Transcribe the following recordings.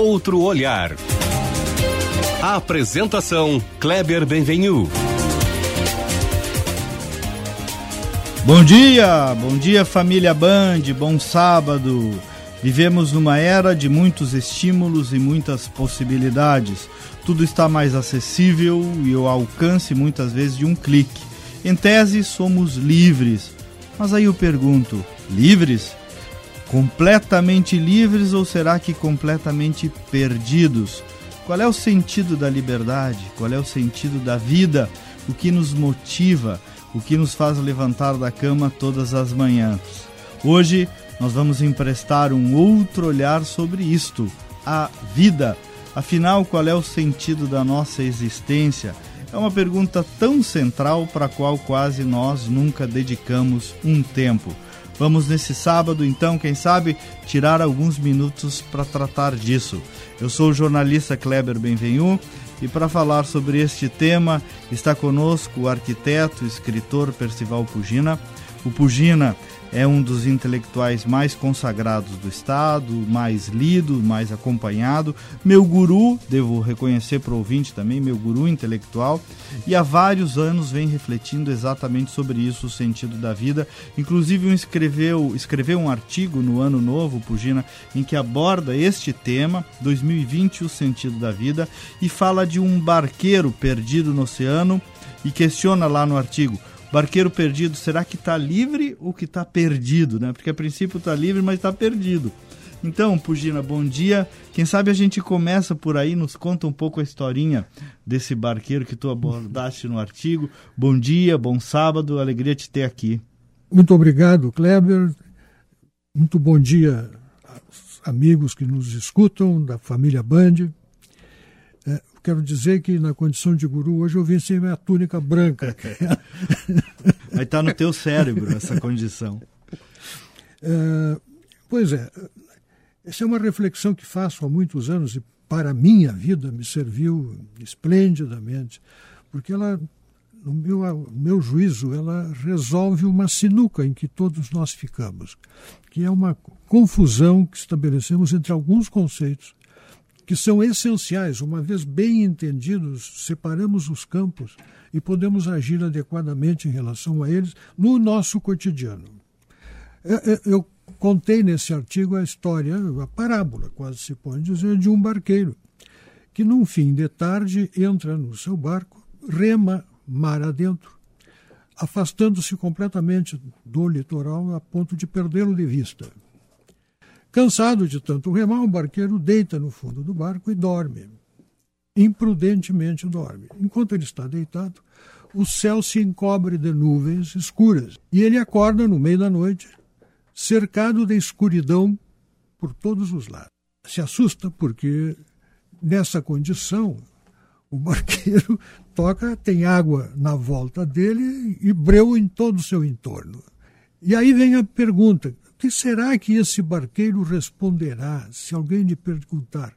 outro olhar. A apresentação Kleber Benvenu. Bom dia, bom dia família Band, bom sábado. Vivemos numa era de muitos estímulos e muitas possibilidades. Tudo está mais acessível e ao alcance muitas vezes de um clique. Em tese, somos livres. Mas aí eu pergunto: livres? Completamente livres ou será que completamente perdidos? Qual é o sentido da liberdade? Qual é o sentido da vida? O que nos motiva? O que nos faz levantar da cama todas as manhãs? Hoje nós vamos emprestar um outro olhar sobre isto, a vida. Afinal, qual é o sentido da nossa existência? É uma pergunta tão central para a qual quase nós nunca dedicamos um tempo. Vamos nesse sábado, então, quem sabe, tirar alguns minutos para tratar disso. Eu sou o jornalista Kleber Benvenu e para falar sobre este tema está conosco o arquiteto escritor Percival Pugina. O Pugina é um dos intelectuais mais consagrados do Estado, mais lido, mais acompanhado, meu guru, devo reconhecer para o ouvinte também, meu guru intelectual, e há vários anos vem refletindo exatamente sobre isso, o sentido da vida. Inclusive escreveu, escreveu um artigo no Ano Novo, Pugina, em que aborda este tema, 2020, o sentido da vida, e fala de um barqueiro perdido no oceano e questiona lá no artigo barqueiro perdido, será que está livre ou que está perdido, né? Porque a princípio está livre, mas está perdido. Então, Pugina, bom dia. Quem sabe a gente começa por aí, nos conta um pouco a historinha desse barqueiro que tu abordaste no artigo. Bom dia, bom sábado, alegria te ter aqui. Muito obrigado, Kleber. Muito bom dia amigos que nos escutam, da família Band. Quero dizer que na condição de guru hoje eu sem minha túnica branca. Aí está no teu cérebro essa condição. É, pois é, essa é uma reflexão que faço há muitos anos e para a minha vida me serviu esplendidamente, porque ela, no meu, no meu juízo, ela resolve uma sinuca em que todos nós ficamos, que é uma confusão que estabelecemos entre alguns conceitos que são essenciais. Uma vez bem entendidos, separamos os campos e podemos agir adequadamente em relação a eles no nosso cotidiano. É, é, eu contei nesse artigo a história, a parábola, quase se pode dizer, de um barqueiro que, num fim de tarde, entra no seu barco, rema mar adentro, afastando-se completamente do litoral a ponto de perdê-lo de vista. Cansado de tanto remar, o barqueiro deita no fundo do barco e dorme. Imprudentemente dorme. Enquanto ele está deitado, o céu se encobre de nuvens escuras e ele acorda no meio da noite, cercado de escuridão por todos os lados. Se assusta porque, nessa condição, o barqueiro toca, tem água na volta dele e breu em todo o seu entorno. E aí vem a pergunta: que será que esse barqueiro responderá se alguém lhe perguntar?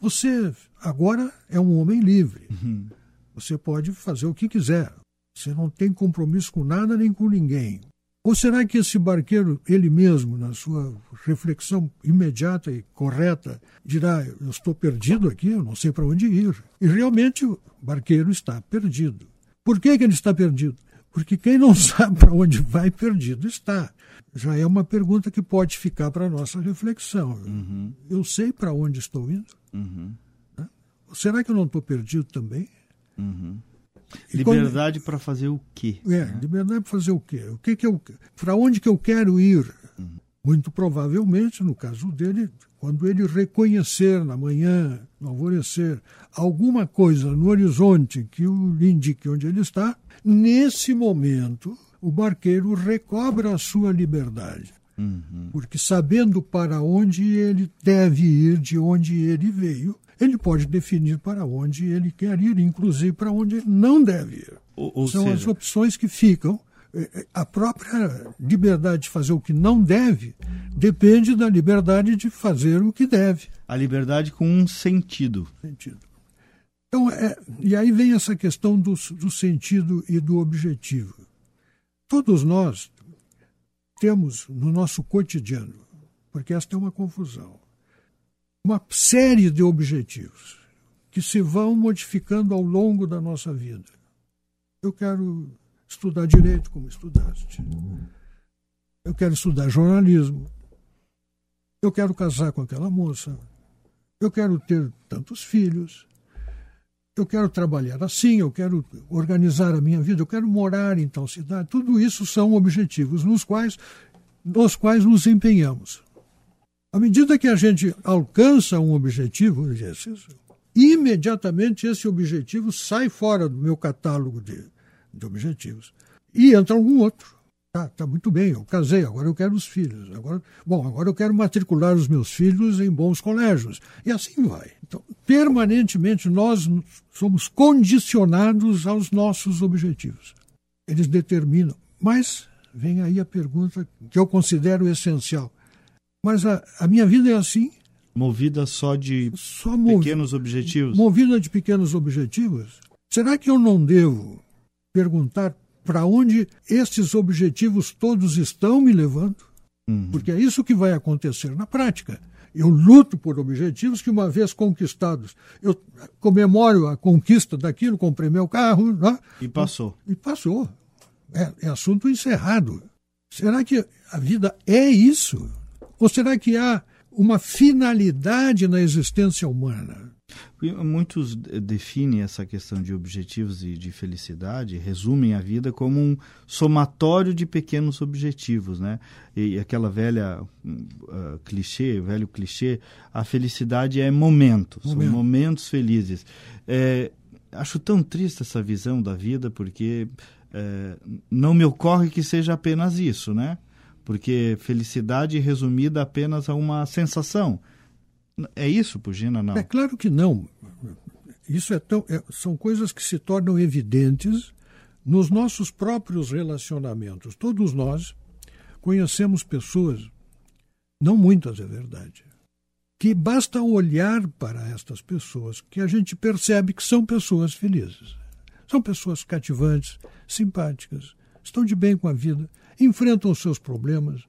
Você agora é um homem livre. Uhum. Você pode fazer o que quiser. Você não tem compromisso com nada nem com ninguém. Ou será que esse barqueiro, ele mesmo, na sua reflexão imediata e correta, dirá: Eu estou perdido aqui, eu não sei para onde ir? E realmente o barqueiro está perdido. Por que, que ele está perdido? Porque quem não sabe para onde vai, perdido está já é uma pergunta que pode ficar para a nossa reflexão. Uhum. Eu sei para onde estou indo? Uhum. Né? Será que eu não estou perdido também? Uhum. Liberdade quando... para fazer o quê? É, né? liberdade para fazer o quê? O que que eu, para onde que eu quero ir? Uhum. Muito provavelmente, no caso dele, quando ele reconhecer na manhã, no alvorecer, alguma coisa no horizonte que o indique onde ele está, nesse momento o barqueiro recobra a sua liberdade. Uhum. Porque sabendo para onde ele deve ir, de onde ele veio, ele pode definir para onde ele quer ir, inclusive para onde ele não deve ir. Ou, ou São seja... as opções que ficam. É, é, a própria liberdade de fazer o que não deve depende da liberdade de fazer o que deve. A liberdade com um sentido. Sentido. Então, é, e aí vem essa questão do, do sentido e do objetivo. Todos nós temos no nosso cotidiano, porque esta é uma confusão, uma série de objetivos que se vão modificando ao longo da nossa vida. Eu quero estudar direito como estudaste. Eu quero estudar jornalismo. Eu quero casar com aquela moça. Eu quero ter tantos filhos. Eu quero trabalhar assim, eu quero organizar a minha vida, eu quero morar em tal cidade. Tudo isso são objetivos nos quais, nos quais nos empenhamos. À medida que a gente alcança um objetivo imediatamente esse objetivo sai fora do meu catálogo de, de objetivos e entra algum outro. Tá, tá muito bem, eu casei, agora eu quero os filhos. Agora, bom, agora eu quero matricular os meus filhos em bons colégios. E assim vai. Então, permanentemente nós somos condicionados aos nossos objetivos. Eles determinam. Mas vem aí a pergunta que eu considero essencial. Mas a, a minha vida é assim? Movida só de só pequenos objetivos? Movida de pequenos objetivos? Será que eu não devo perguntar para onde esses objetivos todos estão me levando, uhum. porque é isso que vai acontecer na prática. Eu luto por objetivos que, uma vez conquistados, eu comemoro a conquista daquilo, comprei meu carro. Né? E passou. E passou. É, é assunto encerrado. Será que a vida é isso? Ou será que há uma finalidade na existência humana? Muitos definem essa questão de objetivos e de felicidade, resumem a vida como um somatório de pequenos objetivos, né? E aquela velha uh, clichê, velho clichê, a felicidade é momentos, Momento. são momentos felizes. É, acho tão triste essa visão da vida porque é, não me ocorre que seja apenas isso, né? Porque felicidade resumida apenas a uma sensação é isso, Pugina, não? É claro que não. Isso é tão, é, são coisas que se tornam evidentes nos nossos próprios relacionamentos. Todos nós conhecemos pessoas, não muitas é verdade, que basta olhar para estas pessoas que a gente percebe que são pessoas felizes. São pessoas cativantes, simpáticas, estão de bem com a vida, enfrentam os seus problemas,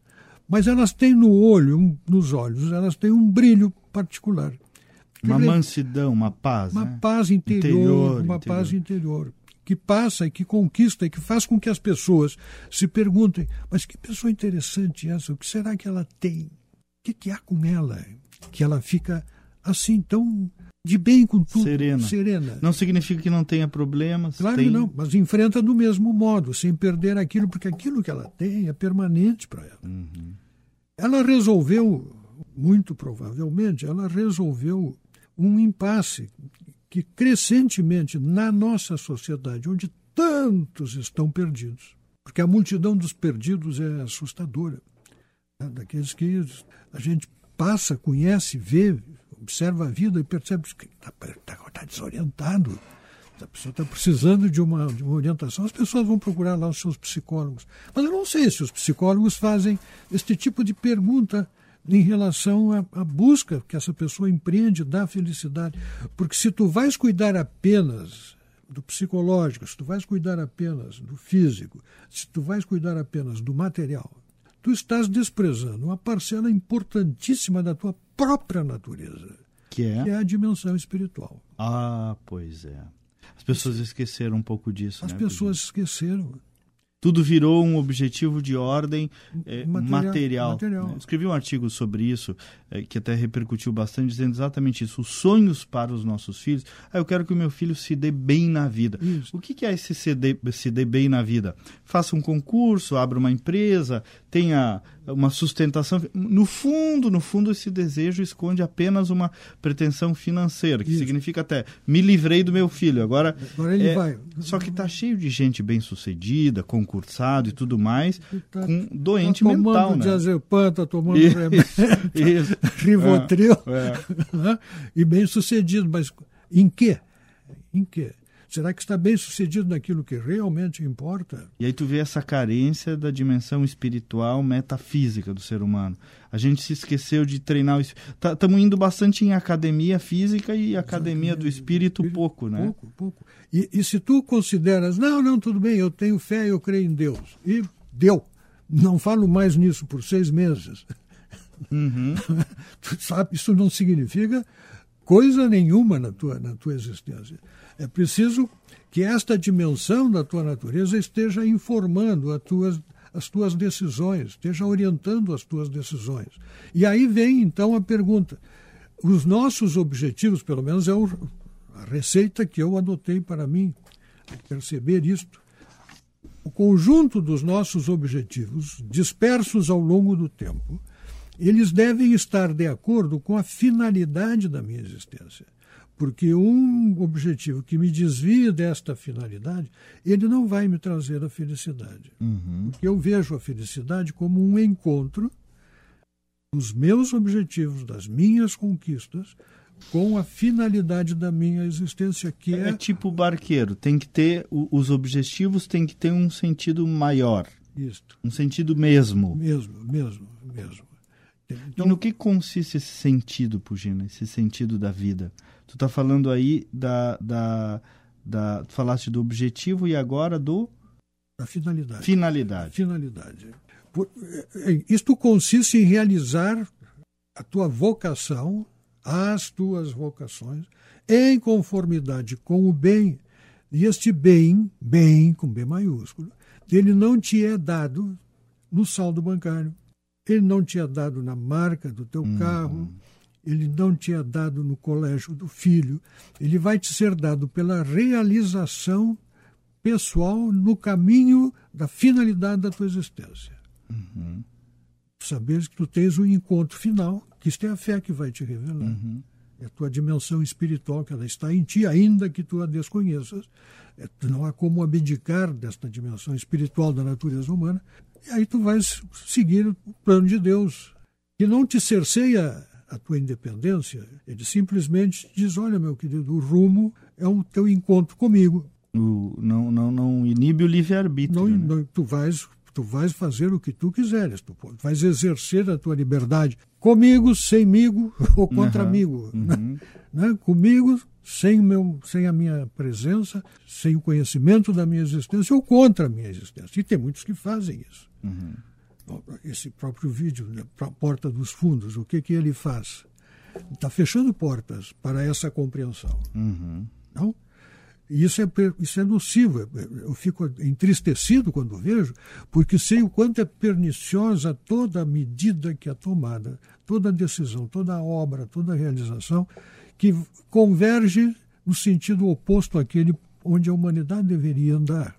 mas elas têm no olho, nos olhos, elas têm um brilho particular. Uma mansidão, uma paz. Uma né? paz interior, interior uma interior. paz interior. Que passa e que conquista e que faz com que as pessoas se perguntem: mas que pessoa interessante essa? O que será que ela tem? O que, que há com ela? Que ela fica assim tão de bem com tudo. Serena. serena. Não significa que não tenha problemas. Claro tem... que não, mas enfrenta do mesmo modo, sem perder aquilo, porque aquilo que ela tem é permanente para ela. Uhum. Ela resolveu muito provavelmente, ela resolveu um impasse que crescentemente na nossa sociedade, onde tantos estão perdidos, porque a multidão dos perdidos é assustadora, né? daqueles que a gente passa, conhece, vê, observa a vida e percebe que está tá, tá desorientado, a pessoa está precisando de uma, de uma orientação, as pessoas vão procurar lá os seus psicólogos. Mas eu não sei se os psicólogos fazem este tipo de pergunta em relação à, à, busca que essa pessoa empreende da felicidade. Porque se tu vais cuidar apenas do psicológico, se tu vais cuidar apenas do físico, se tu vais cuidar apenas do material, tu estás desprezando uma parcela importantíssima da tua própria natureza, que é, que é a dimensão espiritual. Ah, pois é. As pessoas esqueceram um pouco disso. As né, pessoas esqueceram tudo virou um objetivo de ordem é, material. material, material. Né? Escrevi um artigo sobre isso, é, que até repercutiu bastante, dizendo exatamente isso: os sonhos para os nossos filhos. Ah, eu quero que o meu filho se dê bem na vida. Isso. O que, que é esse se dê, se dê bem na vida? Faça um concurso, abra uma empresa, tenha uma sustentação. No fundo, no fundo, esse desejo esconde apenas uma pretensão financeira, que Isso. significa até me livrei do meu filho. Agora, Agora ele é, vai. Só que está cheio de gente bem sucedida, concursado e tudo mais, tá, com doente tá mental, né? diazepam, tá tomando isso, isso. Rivotril é, é. e bem sucedido, mas em quê? Em quê? Será que está bem sucedido naquilo que realmente importa? E aí tu vê essa carência da dimensão espiritual, metafísica do ser humano. A gente se esqueceu de treinar. Estamos tá, indo bastante em academia física e academia do espírito, espírito pouco, né? Pouco, pouco. E, e se tu consideras, não, não, tudo bem, eu tenho fé, eu creio em Deus. E deu. Não falo mais nisso por seis meses. Uhum. tu sabe, isso não significa coisa nenhuma na tua, na tua existência. É preciso que esta dimensão da tua natureza esteja informando as tuas, as tuas decisões, esteja orientando as tuas decisões. E aí vem então a pergunta: os nossos objetivos, pelo menos é o, a receita que eu adotei para mim, perceber isto. O conjunto dos nossos objetivos, dispersos ao longo do tempo, eles devem estar de acordo com a finalidade da minha existência. Porque um objetivo que me desvia desta finalidade, ele não vai me trazer a felicidade. Uhum. Porque eu vejo a felicidade como um encontro dos meus objetivos, das minhas conquistas, com a finalidade da minha existência, que é... É tipo barqueiro, tem que ter, os objetivos têm que ter um sentido maior. Isto. Um sentido mesmo. Mesmo, mesmo, mesmo. Então, e no que consiste esse sentido, Pugina, esse sentido da vida? Tu está falando aí da, da, da. Tu falaste do objetivo e agora do. Da finalidade. Finalidade. Finalidade. Por, é, é, isto consiste em realizar a tua vocação, as tuas vocações, em conformidade com o bem. E este bem, bem com B maiúsculo, ele não te é dado no saldo bancário ele não tinha dado na marca do teu uhum. carro, ele não tinha dado no colégio do filho, ele vai te ser dado pela realização pessoal no caminho da finalidade da tua existência. Uhum. Saberes que tu tens um encontro final, que isto é a fé que vai te revelar. Uhum. É a tua dimensão espiritual, que ela está em ti, ainda que tu a desconheças. É, não há como abdicar desta dimensão espiritual da natureza humana, e aí tu vais seguir o plano de Deus, que não te cerceia a tua independência, ele simplesmente diz: olha, meu querido, o rumo é o teu encontro comigo. O, não, não, não inibe o livre-arbítrio. Não, né? não, tu, vais, tu vais fazer o que tu quiseres, tu vais exercer a tua liberdade comigo, semigo ou contra uhum, amigo. Uhum. Né? Comigo, sem, meu, sem a minha presença, sem o conhecimento da minha existência ou contra a minha existência. E tem muitos que fazem isso. Uhum. Esse próprio vídeo, né, Porta dos Fundos, o que, que ele faz? Está fechando portas para essa compreensão. Uhum. Não? E isso é, isso é nocivo. Eu fico entristecido quando vejo, porque sei o quanto é perniciosa toda medida que é tomada, toda decisão, toda obra, toda realização, que converge no sentido oposto àquele onde a humanidade deveria andar.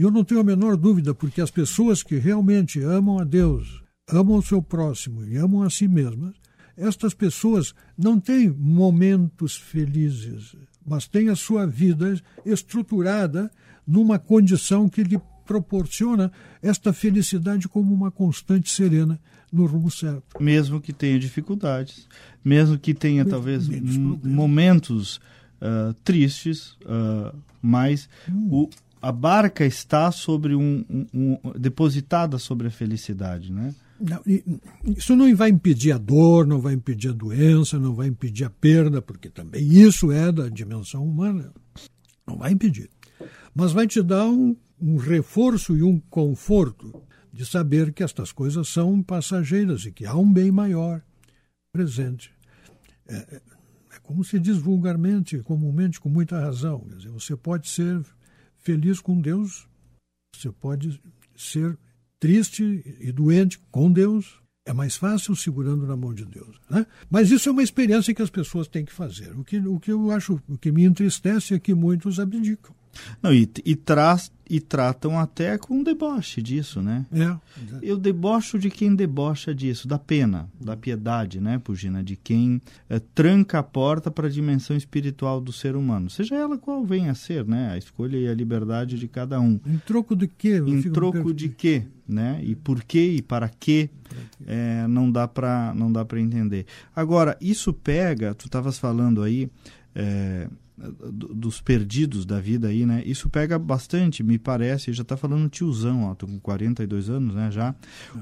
E eu não tenho a menor dúvida, porque as pessoas que realmente amam a Deus, amam o seu próximo e amam a si mesmas, estas pessoas não têm momentos felizes, mas têm a sua vida estruturada numa condição que lhe proporciona esta felicidade como uma constante serena no rumo certo. Mesmo que tenha dificuldades, mesmo que tenha talvez momentos uh, tristes, uh, mas hum. o a barca está sobre um, um, um, depositada sobre a felicidade, né? Não, isso não vai impedir a dor, não vai impedir a doença, não vai impedir a perda, porque também isso é da dimensão humana. Não vai impedir. Mas vai te dar um, um reforço e um conforto de saber que estas coisas são passageiras e que há um bem maior presente. É, é, é como se diz vulgarmente, comumente, com muita razão. Quer dizer, você pode ser feliz com Deus, você pode ser triste e doente com Deus. É mais fácil segurando na mão de Deus. Né? Mas isso é uma experiência que as pessoas têm que fazer. O que, o que eu acho, o que me entristece é que muitos abdicam. Não, e, e, traz, e tratam até com deboche disso, né? É. Eu debocho de quem debocha disso, da pena, da piedade, né, Pugina? De quem é, tranca a porta para a dimensão espiritual do ser humano, seja ela qual venha a ser, né? A escolha e a liberdade de cada um. Em troco de quê? Em troco de quê, né? E por quê e para quê? É, não dá para não dá para entender. Agora isso pega, tu estavas falando aí. É, dos perdidos da vida aí, né? Isso pega bastante, me parece, já está falando tiozão, ó, tô com 42 anos, né, já,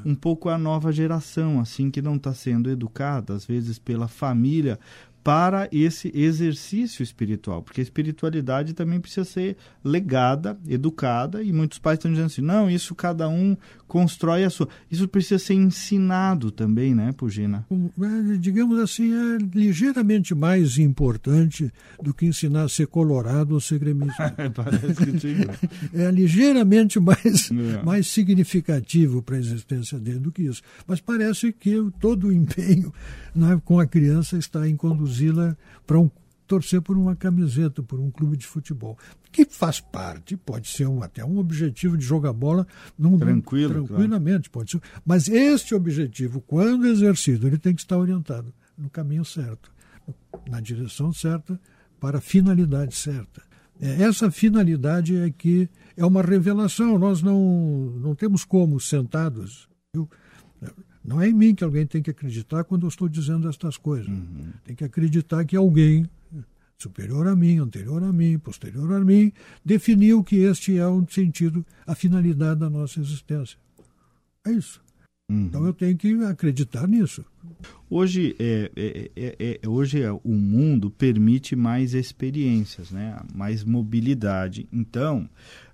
um pouco a nova geração, assim, que não está sendo educada, às vezes pela família, para esse exercício espiritual, porque a espiritualidade também precisa ser legada, educada, e muitos pais estão dizendo assim: não, isso cada um constrói a sua. Isso precisa ser ensinado também, né, Pugina? É, digamos assim, é ligeiramente mais importante do que ensinar a ser colorado ou ser gremista. Parece que sim. é ligeiramente mais, é. mais significativo para a existência dele do que isso. Mas parece que todo o empenho né, com a criança está em para um torcer por uma camiseta, por um clube de futebol, que faz parte, pode ser um, até um objetivo de jogar bola num, Tranquilo, tranquilamente, claro. pode ser. Mas este objetivo, quando exercido, ele tem que estar orientado no caminho certo, na direção certa, para a finalidade certa. É, essa finalidade é que é uma revelação. Nós não, não temos como sentados. Viu? Não é em mim que alguém tem que acreditar quando eu estou dizendo estas coisas. Uhum. Tem que acreditar que alguém superior a mim, anterior a mim, posterior a mim, definiu que este é o sentido, a finalidade da nossa existência. É isso. Uhum. Então eu tenho que acreditar nisso. Hoje, é, é, é, é hoje é, o mundo permite mais experiências, né? mais mobilidade. Então,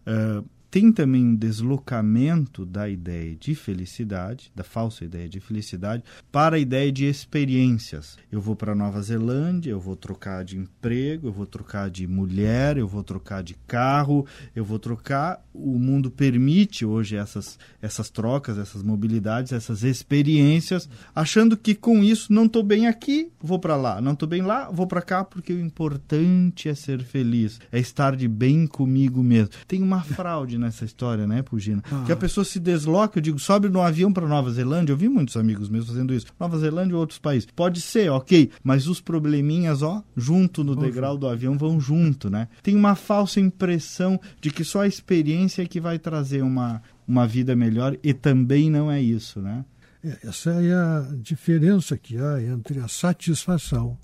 uh, tem também um deslocamento da ideia de felicidade, da falsa ideia de felicidade, para a ideia de experiências. Eu vou para Nova Zelândia, eu vou trocar de emprego, eu vou trocar de mulher, eu vou trocar de carro, eu vou trocar. O mundo permite hoje essas, essas trocas, essas mobilidades, essas experiências, achando que com isso não estou bem aqui, vou para lá, não estou bem lá, vou para cá, porque o importante é ser feliz, é estar de bem comigo mesmo. Tem uma fraude nessa história, né, Pugina? Ah. Que a pessoa se desloca, eu digo, sobe no avião para Nova Zelândia. Eu vi muitos amigos meus fazendo isso. Nova Zelândia ou outros países. Pode ser, ok, mas os probleminhas, ó, junto no degrau do avião vão junto, né? Tem uma falsa impressão de que só a experiência é que vai trazer uma, uma vida melhor e também não é isso, né? É, essa é a diferença que há entre a satisfação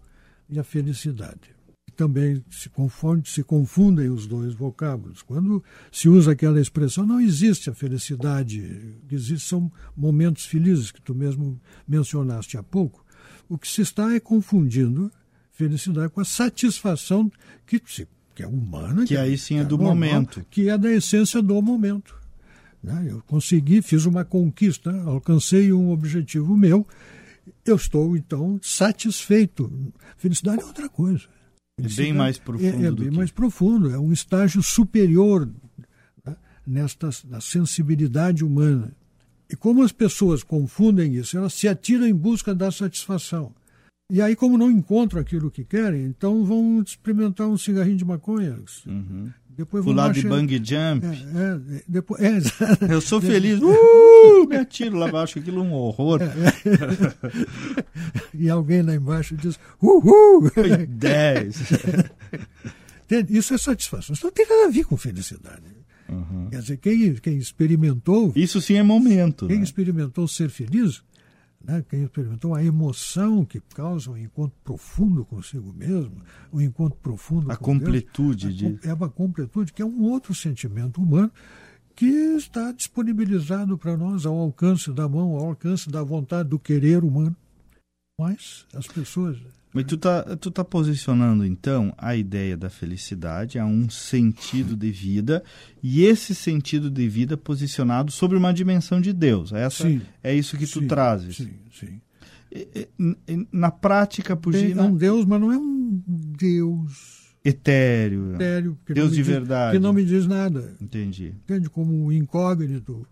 e a felicidade também se, confunde, se confundem os dois vocábulos. Quando se usa aquela expressão, não existe a felicidade, existe são momentos felizes que tu mesmo mencionaste há pouco. O que se está é confundindo felicidade com a satisfação que, que é humana. Que, que aí sim é, é do normal, momento. Que é da essência do momento. Né? Eu consegui, fiz uma conquista, alcancei um objetivo meu, eu estou então satisfeito. Felicidade é outra coisa. É bem mais profundo. É, é bem que... mais profundo, é um estágio superior né, nesta na sensibilidade humana. E como as pessoas confundem isso, elas se atiram em busca da satisfação. E aí, como não encontram aquilo que querem, então vão experimentar um cigarrinho de maconha. Uhum. Depois Pular de bang jump. É, é, depois, é, Eu sou feliz. Uh, me atiro lá embaixo, aquilo é um horror. É, é. e alguém lá embaixo diz, uhul! 10. Isso é satisfação. Isso não tem nada a ver com felicidade. Uhum. Quer dizer, quem, quem experimentou. Isso sim é momento. Quem né? experimentou ser feliz né? quem experimentou a emoção que causa um encontro profundo consigo mesmo, um encontro profundo a com completude Deus, de... é uma completude que é um outro sentimento humano que está disponibilizado para nós ao alcance da mão, ao alcance da vontade do querer humano. Mas as pessoas mas tu tá, tu tá posicionando, então, a ideia da felicidade a um sentido de vida e esse sentido de vida posicionado sobre uma dimensão de Deus. Essa, sim, é isso que tu sim, trazes. Sim, sim. Na prática, Pugina... É um Deus, mas não é um Deus... Etéreo. Etéreo. Deus de diz, verdade. Que não me diz nada. Entendi. Entende? Como um incógnito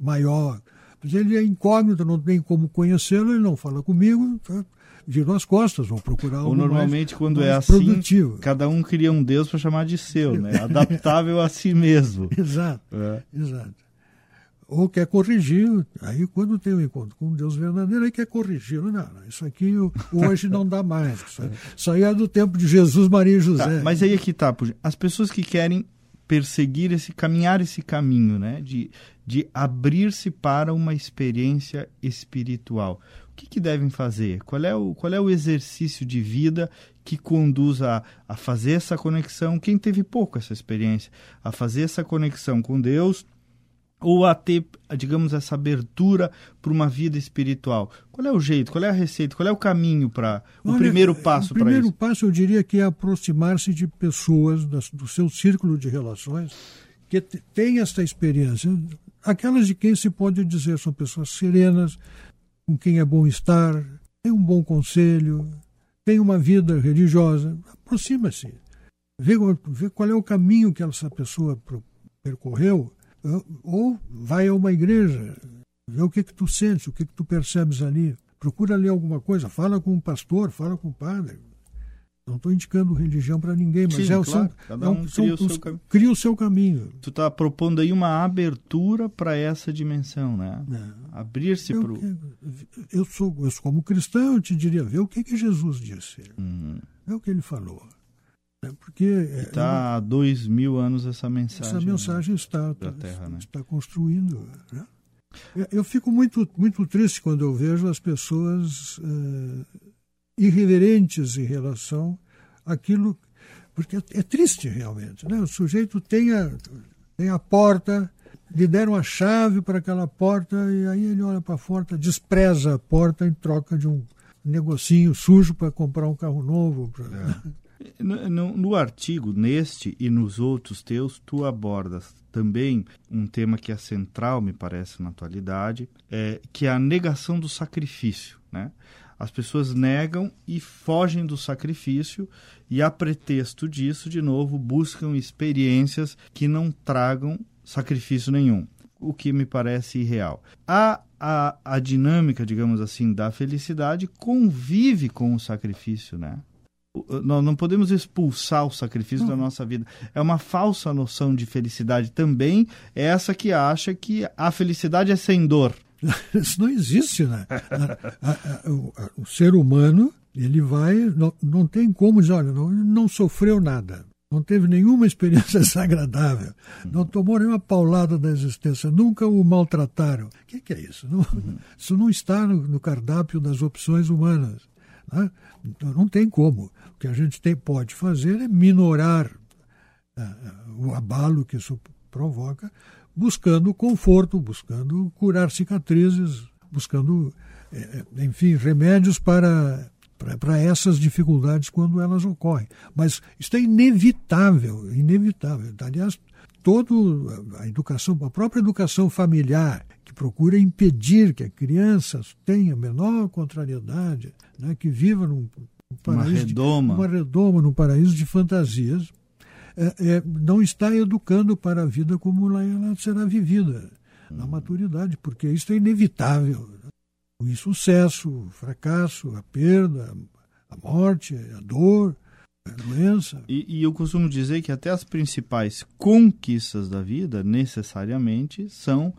maior. Ele é incógnito, não tem como conhecê-lo, ele não fala comigo... Tá? viram as costas, vão procurar algo Ou normalmente mais, quando mais é assim, produtivo. cada um cria um Deus para chamar de seu, né? adaptável a si mesmo. Exato, é. exato. Ou quer corrigir, aí quando tem um encontro com um Deus verdadeiro, aí quer corrigir. Não, não, isso aqui hoje não dá mais. Isso, isso aí é do tempo de Jesus, Maria e José. Tá, mas aí é que tá, as pessoas que querem perseguir esse, caminhar esse caminho, né? De, de abrir-se para uma experiência espiritual o que, que, devem fazer? Qual é, o, qual é o exercício de vida que conduz a, a fazer essa conexão? Quem teve pouco essa experiência, a fazer essa conexão com Deus, ou a ter, digamos, essa abertura para uma vida espiritual? Qual é o jeito, qual é a receita, qual é o caminho para o primeiro passo para isso? O primeiro passo eu diria que é aproximar-se de pessoas do seu círculo de relações que têm esta experiência. Aquelas de quem se pode dizer são pessoas serenas, com quem é bom estar, tem um bom conselho, tem uma vida religiosa. Aproxima-se. Vê, vê qual é o caminho que essa pessoa percorreu ou vai a uma igreja, vê o que que tu sentes, o que que tu percebes ali. Procura ler alguma coisa, fala com o pastor, fala com o padre. Não estou indicando religião para ninguém, mas Sim, é o claro, seu, cada um é cria, o seu caminho. cria o seu caminho. Tu está propondo aí uma abertura para essa dimensão, né? É. Abrir-se para o. Eu sou, eu sou como cristão, eu te diria, vê o que, que Jesus disse. Uhum. Vê o que ele falou. É porque está há dois mil anos essa mensagem. Essa mensagem está, terra, né? está construindo. Né? Eu fico muito, muito triste quando eu vejo as pessoas uh, irreverentes em relação àquilo. Porque é triste realmente. Né? O sujeito tem a, tem a porta, lhe deram a chave para aquela porta, e aí ele olha para a porta, despreza a porta em troca de um negocinho sujo para comprar um carro novo. Pra... É. No, no, no, artigo, neste e nos outros teus, tu abordas também um tema que é central, me parece, na atualidade, é, que é a negação do sacrifício. Né? As pessoas negam e fogem do sacrifício e, a pretexto disso, de novo, buscam experiências que não tragam sacrifício nenhum, o que me parece irreal. A, a, a dinâmica, digamos assim, da felicidade convive com o sacrifício, né? Nós não podemos expulsar o sacrifício da nossa vida. É uma falsa noção de felicidade também, é essa que acha que a felicidade é sem dor. Isso não existe, né? o, o, ser humano, ele vai, não, não tem como dizer, olha, não, não sofreu nada, não teve nenhuma experiência desagradável, não tomou nenhuma paulada da existência, nunca o maltrataram. O que, que é isso? Não, uhum. Isso não está no, no cardápio das opções humanas. Né? Então, não tem como. Que a gente tem, pode fazer é minorar uh, o abalo que isso provoca, buscando conforto, buscando curar cicatrizes, buscando, eh, enfim, remédios para, para, para essas dificuldades quando elas ocorrem. Mas isso é inevitável, inevitável. Aliás, toda a educação, a própria educação familiar, que procura impedir que a criança tenha menor contrariedade, né, que viva num, uma redoma. De, uma redoma, num paraíso de fantasias, é, é, não está educando para a vida como ela, ela será vivida na maturidade, porque isso é inevitável. O insucesso, o fracasso, a perda, a morte, a dor, a doença. E, e, eu costumo dizer que até as principais conquistas da vida necessariamente são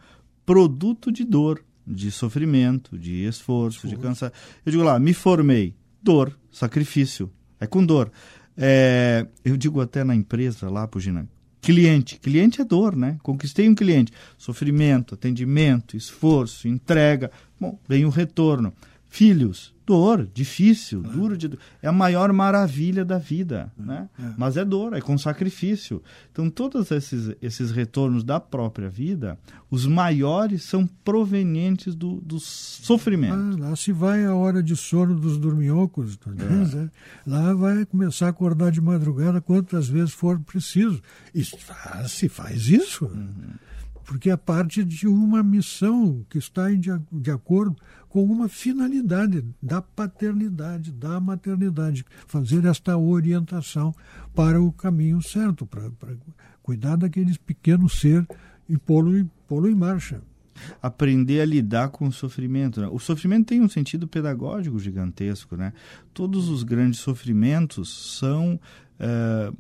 produto de dor, de sofrimento, de esforço, esforço. de cansaço. Eu digo lá, me formei, dor, sacrifício, é com dor. É, eu digo até na empresa lá, Pugina, cliente, cliente é dor, né? Conquistei um cliente, sofrimento, atendimento, esforço, entrega, bom, vem o retorno. Filhos, dor, difícil, é. duro de é a maior maravilha da vida, é. né? É. Mas é dor, é com sacrifício. Então todos esses esses retornos da própria vida, os maiores são provenientes do, do sofrimento. Ah, lá se vai a hora de sono dos dorminhocos, tá é. lá vai começar a acordar de madrugada quantas vezes for preciso. E se faz isso. Uhum porque é parte de uma missão que está de, de acordo com uma finalidade da paternidade, da maternidade, fazer esta orientação para o caminho certo, para, cuidar daquele pequeno ser e pô-lo pô em marcha. Aprender a lidar com o sofrimento. Né? O sofrimento tem um sentido pedagógico gigantesco. Né? Todos os grandes sofrimentos são é,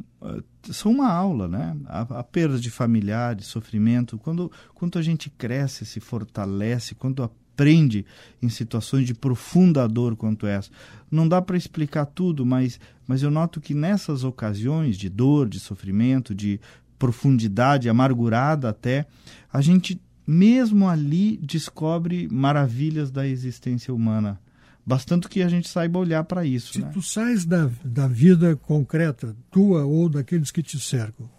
são uma aula, né? A, a, perda de familiares, sofrimento, quando, quando a gente cresce, se fortalece, quando aprende em situações de profunda dor quanto essa. Não dá para explicar tudo, mas, mas eu noto que nessas ocasiões de dor, de sofrimento, de profundidade, amargurada até, a gente mesmo ali descobre maravilhas da existência humana. Bastante que a gente saiba olhar para isso. Se né? tu sais da, da vida concreta, tua ou daqueles que te cercam,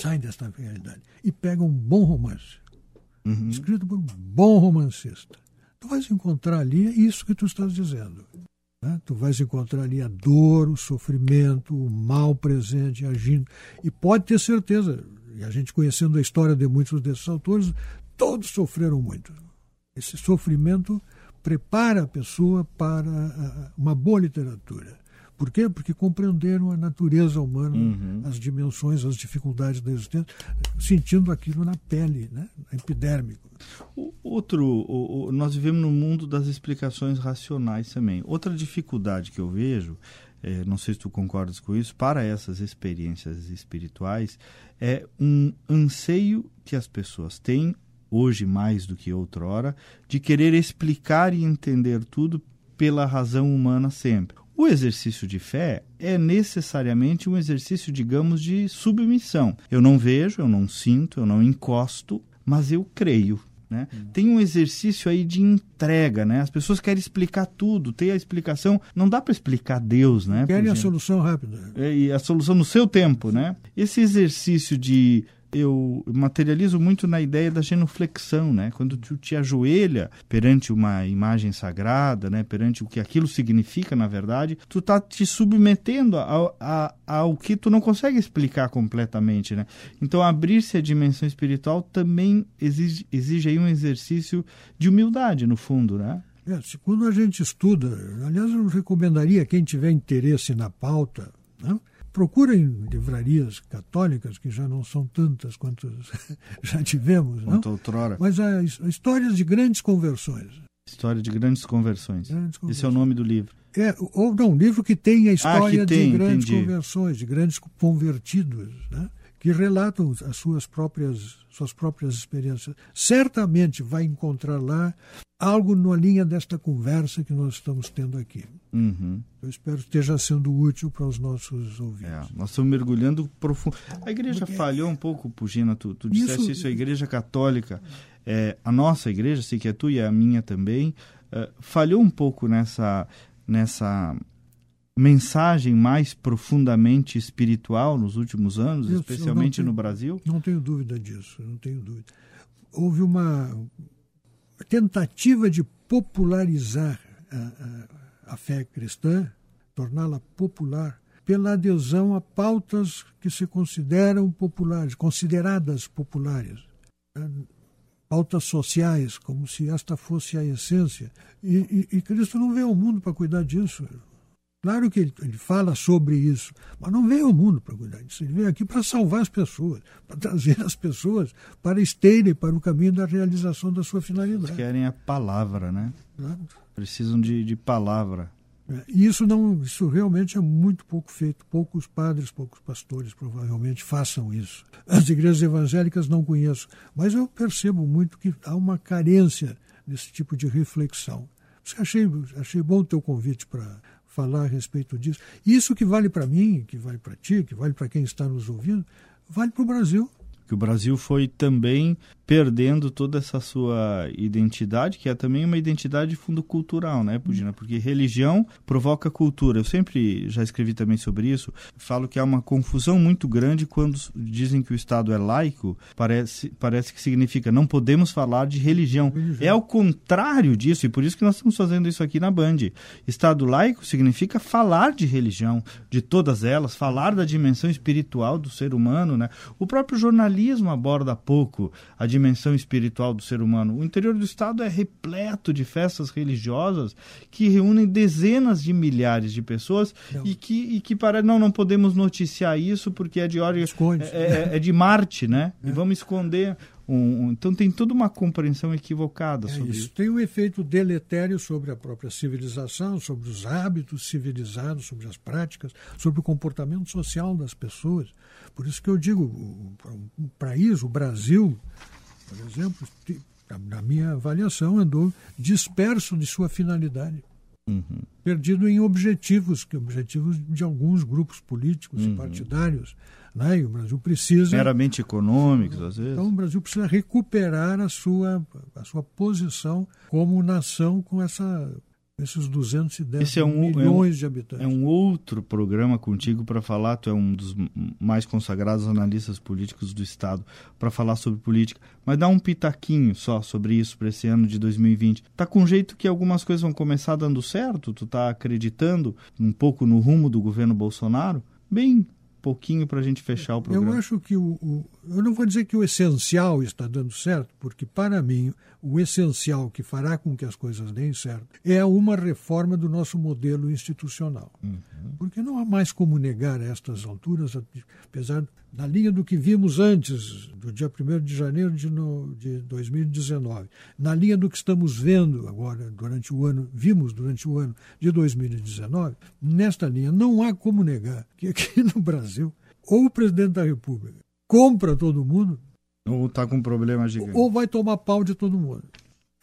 sai desta realidade e pega um bom romance. uhum. escrito por um bom romancista. Tu vais encontrar ali isso que tu estás dizendo. Né? Tu vais encontrar ali a dor, o sofrimento, o mal presente agindo. E pode ter certeza, e a gente conhecendo a história de muitos desses autores, todos sofreram muito. Esse sofrimento prepara a pessoa para uma boa literatura. Por quê? Porque compreenderam a natureza humana, uhum. as dimensões, as dificuldades da existência, sentindo aquilo na pele, né? epidérmico. O, outro, o, o, nós vivemos no mundo das explicações racionais também. Outra dificuldade que eu vejo, é, não sei se tu concordas com isso, para essas experiências espirituais, é um anseio que as pessoas têm hoje mais do que outrora, de querer explicar e entender tudo pela razão humana sempre. O exercício de fé é necessariamente um exercício, digamos, de submissão. Eu não vejo, eu não sinto, eu não encosto, mas eu creio. Né? Hum. Tem um exercício aí de entrega, né? As pessoas querem explicar tudo, ter a explicação. Não dá para explicar Deus, né? Querem a solução rápida. É, e a solução no seu tempo, né? Esse exercício de eu materializo muito na ideia da genuflexão, né? Quando tu te ajoelha perante uma imagem sagrada, né? Perante o que aquilo significa, na verdade, tu tá te submetendo ao, ao, ao que tu não consegue explicar completamente, né? Então, abrir-se à dimensão espiritual também exige, exige aí um exercício de humildade, no fundo, né? É, quando a gente estuda, aliás, eu recomendaria quem tiver interesse na pauta, né? Procurem livrarias católicas, que já não são tantas quanto já tivemos, Quanto não? outrora. mas as histórias de grandes conversões. História de grandes conversões. grandes conversões. Esse é o nome do livro. É, ou não, um livro que tem a história ah, tem, de grandes entendi. conversões, de grandes convertidos, né? Que relatam as suas próprias, suas próprias experiências. Certamente vai encontrar lá algo na linha desta conversa que nós estamos tendo aqui. Uhum. Eu espero que esteja sendo útil para os nossos ouvintes. É, nós estamos mergulhando profundo. A igreja Porque... falhou um pouco, Pugina, tu, tu disseste isso, isso a igreja católica, é, a nossa igreja, sei que é tu e a minha também, é, falhou um pouco nessa, nessa mensagem mais profundamente espiritual nos últimos anos, Eu, especialmente tenho, no Brasil? Não tenho dúvida disso, não tenho dúvida. Houve uma tentativa de popularizar a, a, a fé cristã, torná-la popular, pela adesão a pautas que se consideram populares, consideradas populares. Pautas sociais, como se esta fosse a essência. E, e, e Cristo não veio ao mundo para cuidar disso. Claro que ele, ele, fala sobre isso, mas não veio ao mundo para cuidar disso. Ele veio aqui para salvar as pessoas, para trazer as pessoas para esteirem para o caminho da realização da sua finalidade. Eles querem a palavra, né? Claro. Precisam de, de palavra. É, e isso não, isso realmente é muito pouco feito. Poucos padres, poucos pastores provavelmente façam isso. As igrejas evangélicas não conheço, mas eu percebo muito que há uma carência desse tipo de reflexão. Achei, achei bom o teu convite para falar a respeito disso. Isso que vale para mim, que vale para ti, que vale para quem está nos ouvindo, vale para o Brasil. Que o Brasil foi também perdendo toda essa sua identidade, que é também uma identidade fundo cultural, né, Pudina? Porque religião provoca cultura. Eu sempre já escrevi também sobre isso. Falo que há uma confusão muito grande quando dizem que o Estado é laico, parece, parece que significa não podemos falar de religião. religião. É o contrário disso, e por isso que nós estamos fazendo isso aqui na Band. Estado laico significa falar de religião, de todas elas, falar da dimensão espiritual do ser humano, né? O próprio jornalismo aborda pouco a dimensão espiritual do ser humano. O interior do estado é repleto de festas religiosas que reúnem dezenas de milhares de pessoas e que, e que para não não podemos noticiar isso porque é de ordem é, é, é, de Marte, né? É. E vamos esconder um, um, então tem toda uma compreensão equivocada é sobre isso. isso. Tem um efeito deletério sobre a própria civilização, sobre os hábitos civilizados, sobre as práticas, sobre o comportamento social das pessoas. Por isso que eu digo, um país, o Brasil, por exemplo, na minha avaliação, andou disperso de sua finalidade. Uhum. Perdido em objetivos, que objetivos de alguns grupos políticos uhum. e partidários. Né? E o Brasil precisa. Meramente econômicos, às vezes. Então o Brasil precisa recuperar a sua, a sua posição como nação com essa esses 210 Esse é um, milhões é um, de habitantes. É um outro programa contigo para falar, tu é um dos mais consagrados analistas políticos do Estado, para falar sobre política. Mas dá um pitaquinho só sobre isso para esse ano de 2020. Tá com jeito que algumas coisas vão começar dando certo? Tu tá acreditando um pouco no rumo do governo Bolsonaro? Bem, pouquinho para a gente fechar o programa. Eu acho que o, o, eu não vou dizer que o essencial está dando certo, porque para mim o essencial que fará com que as coisas deem certo é uma reforma do nosso modelo institucional. Uhum. Porque não há mais como negar a estas alturas, apesar da linha do que vimos antes, do dia 1 de janeiro de, no, de 2019, na linha do que estamos vendo agora durante o ano, vimos durante o ano de 2019, nesta linha não há como negar que aqui no Brasil, ou o presidente da República compra todo mundo, ou está com um problema gigante. Ou vai tomar pau de todo mundo.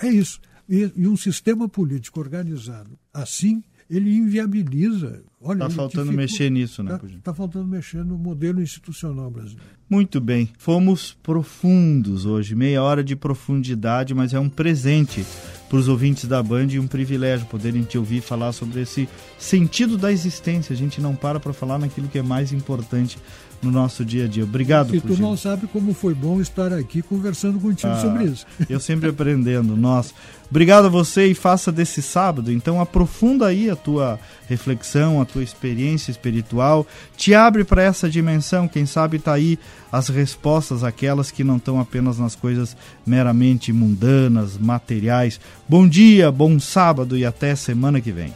É isso. E, e um sistema político organizado assim, ele inviabiliza. Está faltando mexer nisso, né? Está tá faltando mexer no modelo institucional brasileiro. Muito bem. Fomos profundos hoje. Meia hora de profundidade, mas é um presente para os ouvintes da Band e um privilégio poderem te ouvir falar sobre esse sentido da existência. A gente não para para falar naquilo que é mais importante no nosso dia a dia. Obrigado, E tu não sabe como foi bom estar aqui conversando contigo ah, sobre isso. Eu sempre aprendendo, nossa. Obrigado a você e faça desse sábado, então aprofunda aí a tua reflexão, a tua experiência espiritual, te abre para essa dimensão, quem sabe está aí as respostas, aquelas que não estão apenas nas coisas meramente mundanas, materiais. Bom dia, bom sábado e até semana que vem.